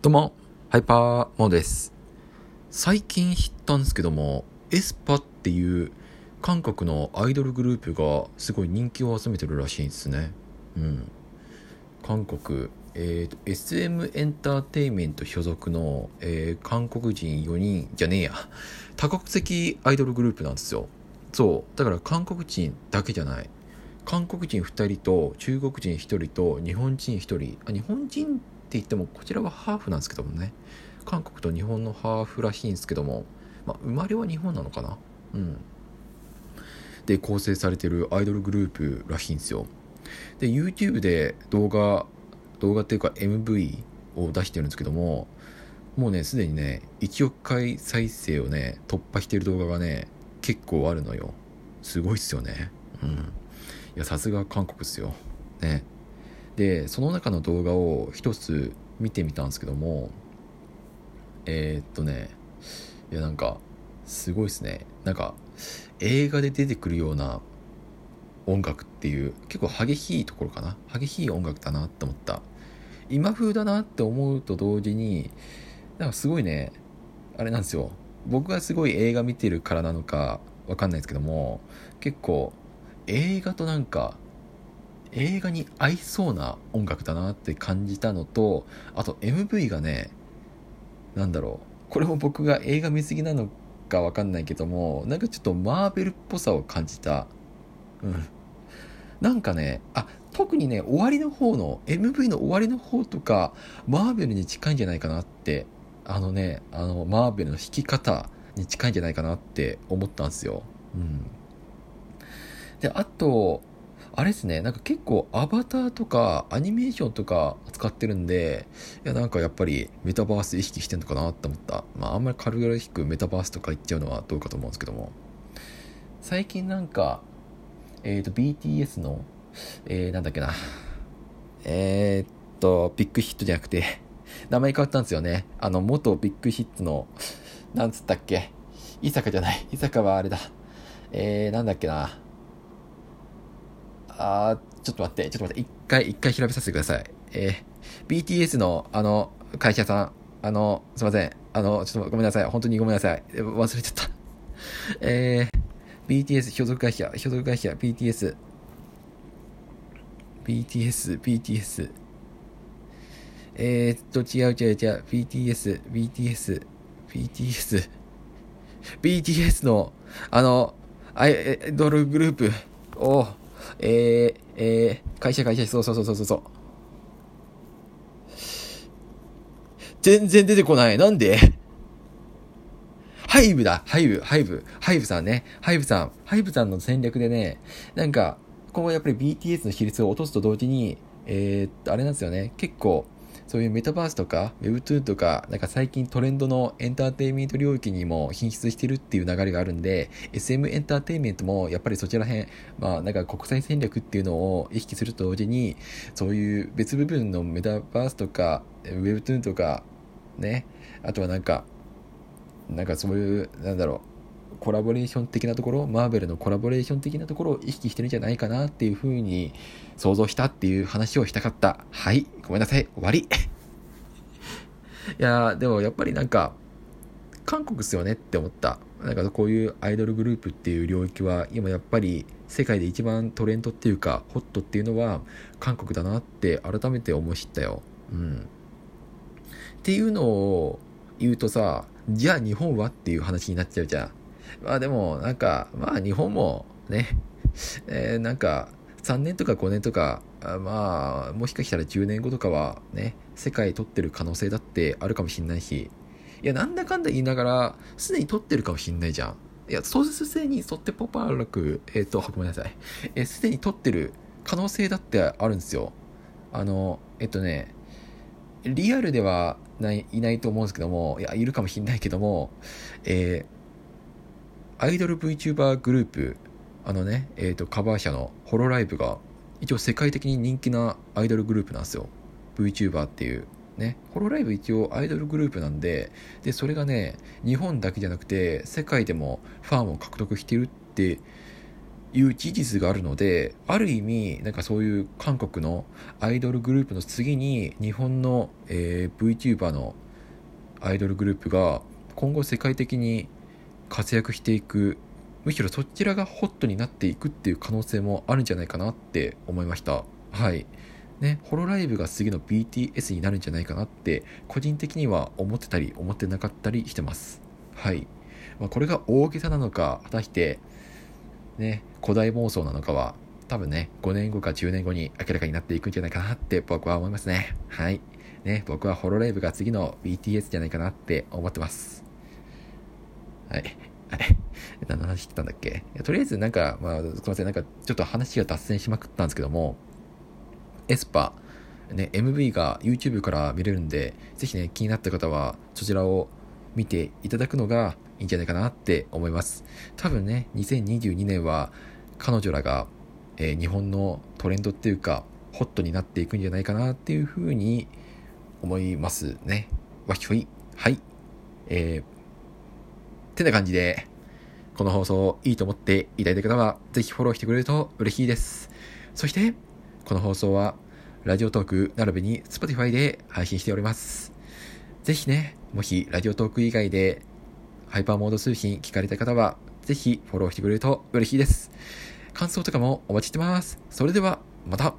どうも、ハイパーモーです。最近知ったんですけども、エスパっていう韓国のアイドルグループがすごい人気を集めてるらしいんですね。うん。韓国、えーと、SM エンターテインメント所属の、えー、韓国人4人じゃねえや、多国籍アイドルグループなんですよ。そう。だから韓国人だけじゃない。韓国人2人と中国人1人と日本人1人。あ、日本人って言ってもこちらはハーフなんですけどもね。韓国と日本のハーフらしいんですけども、まあ、生まれは日本なのかな？うん。で構成されてるアイドルグループらしいんですよ。で YouTube で動画動画っていうか MV を出してるんですけどももうねすでにね1億回再生をね突破してる動画がね結構あるのよ。すごいっすよね。うん。いやさすが韓国っすよ。ね。でその中の動画を一つ見てみたんですけどもえー、っとねいやなんかすごいですね。なんか映画で出てくるような音楽っていう結構激しいところかな？激しい音楽だなって思った。今風だなって思うと同時になんかすごいねあれなんですよ。僕がすごい映画見てるからなのかわかんないですけども結構映画となんか映画に合いそうな音楽だなって感じたのとあと MV がね何だろう。これも僕が映画見過ぎなのか分かんないけどもなんかちょっとマーベルっぽさを感じた。うん。なんかねあ特にね終わりの方の MV の終わりの方とかマーベルに近いんじゃないかなってあのねあのマーベルの弾き方に近いんじゃないかなって思ったんですよ。うん。であとあれですね、なんか結構アバターとかアニメーションとか使ってるんで、いやなんかやっぱりメタバース意識してんのかなって思った。まああんまり軽々しくメタバースとか言っちゃうのはどうかと思うんですけども。最近なんか、えっ、ー、と BTS の、えー、なんだっけな。えー、っと、 Big Hit じゃなくて、名前変わったんですよね。あの、元 Big Hit の、なんつったっけ。伊坂じゃない。伊坂はあれだ。えー、なんだっけな。あちょっと待って、ちょっと待って、一回、一回調べさせてください。えー、BTS の、あの、会社さん、あの、すいません。あの、ちょっとごめんなさい。本当にごめんなさい。忘れちゃった。えー、BTS 所属会社、所属会社、BTS。BTS、BTS。えー、っと、違う違う違う。BTS、BTS、BTS。BTS の、あの、アイドルグループを、えー、えー、会社会社、そうそうそうそうそう。全然出てこない。なんで？ハイブだ。ハイブ、ハイブ、ハイブさんね。ハイブさん。ハイブさんの戦略でね、なんか、今後やっぱり BTS の比率を落とすと同時に、えー、っと、あれなんですよね。結構、そういうメタバースとか Webtoon とか、なんか最近トレンドのエンターテインメント領域にも進出してるっていう流れがあるんで、SM エンターテインメントもやっぱりそちら辺、まあなんか国際戦略っていうのを意識すると同時に、そういう別部分のメタバースとか Webtoon とか、ね、あとはなんか、なんかそういう、なんだろう、コラボレーション的なところ、マーベルのコラボレーション的なところを意識してるんじゃないかなっていうふうに想像したっていう話をしたかった。はい。ごめんなさい。終わり。いやでもやっぱりなんか、韓国っすよねって思った。なんかこういうアイドルグループっていう領域は今やっぱり世界で一番トレンドっていうかホットっていうのは韓国だなって改めて思い知ったよ。うん。っていうのを言うとさ、じゃあ日本はっていう話になっちゃうじゃん。まあでも、なんか、まあ日本もね、えー、なんか、3年とか5年とか、まあ、もしかしたら10年後とかはね、世界取ってる可能性だってあるかもしんないし、いや、なんだかんだ言いながら、すでに取ってるかもしんないじゃん。いや、創設性に沿ってポパーラク、えっ、ー、と、ごめんなさい。えー、すでに取ってる可能性だってあるんですよ。あの、えっとね、リアルではないいないと思うんですけども、いや、いるかもしんないけども、えー、アイドル VTuber グループ、あのね、えっ、ー、と、カバー社のホロライブが、一応世界的に人気なアイドルグループなんですよ。VTuber っていう。ね、ホロライブ一応アイドルグループなんで、で、それがね、日本だけじゃなくて、世界でもファンを獲得してるっていう事実があるので、ある意味、なんかそういう韓国のアイドルグループの次に、日本の、えー、VTuber のアイドルグループが今後世界的に活躍していく、むしろそちらがホットになっていくっていう可能性もあるんじゃないかなって思いました。はい。ね、ホロライブが次の BTS になるんじゃないかなって、個人的には思ってたり、思ってなかったりしてます。はい。まあ、これが大げさなのか、果たして、ね、古代妄想なのかは、多分ね、5年後か10年後に明らかになっていくんじゃないかなって僕は思いますね。はい。ね、僕はホロライブが次の BTS じゃないかなって思ってます。はい。はい。何の話してたんだっけ？とりあえずなんか、まあ、すいません、なんかちょっと話が脱線しまくったんですけども、エスパ、ね、MV が YouTube から見れるんで、ぜひね、気になった方はそちらを見ていただくのがいいんじゃないかなって思います。多分ね、2022年は彼女らが、えー、日本のトレンドっていうか、ホットになっていくんじゃないかなっていうふうに思いますね。わひょい。はい。えー、てな感じで、この放送いいと思っていただいた方は、ぜひフォローしてくれると嬉しいです。そして、この放送は、ラジオトーク並びに Spotify で配信しております。ぜひね、もしラジオトーク以外でハイパーモード通信聞かれた方は、ぜひフォローしてくれると嬉しいです。感想とかもお待ちしてます。それでは、また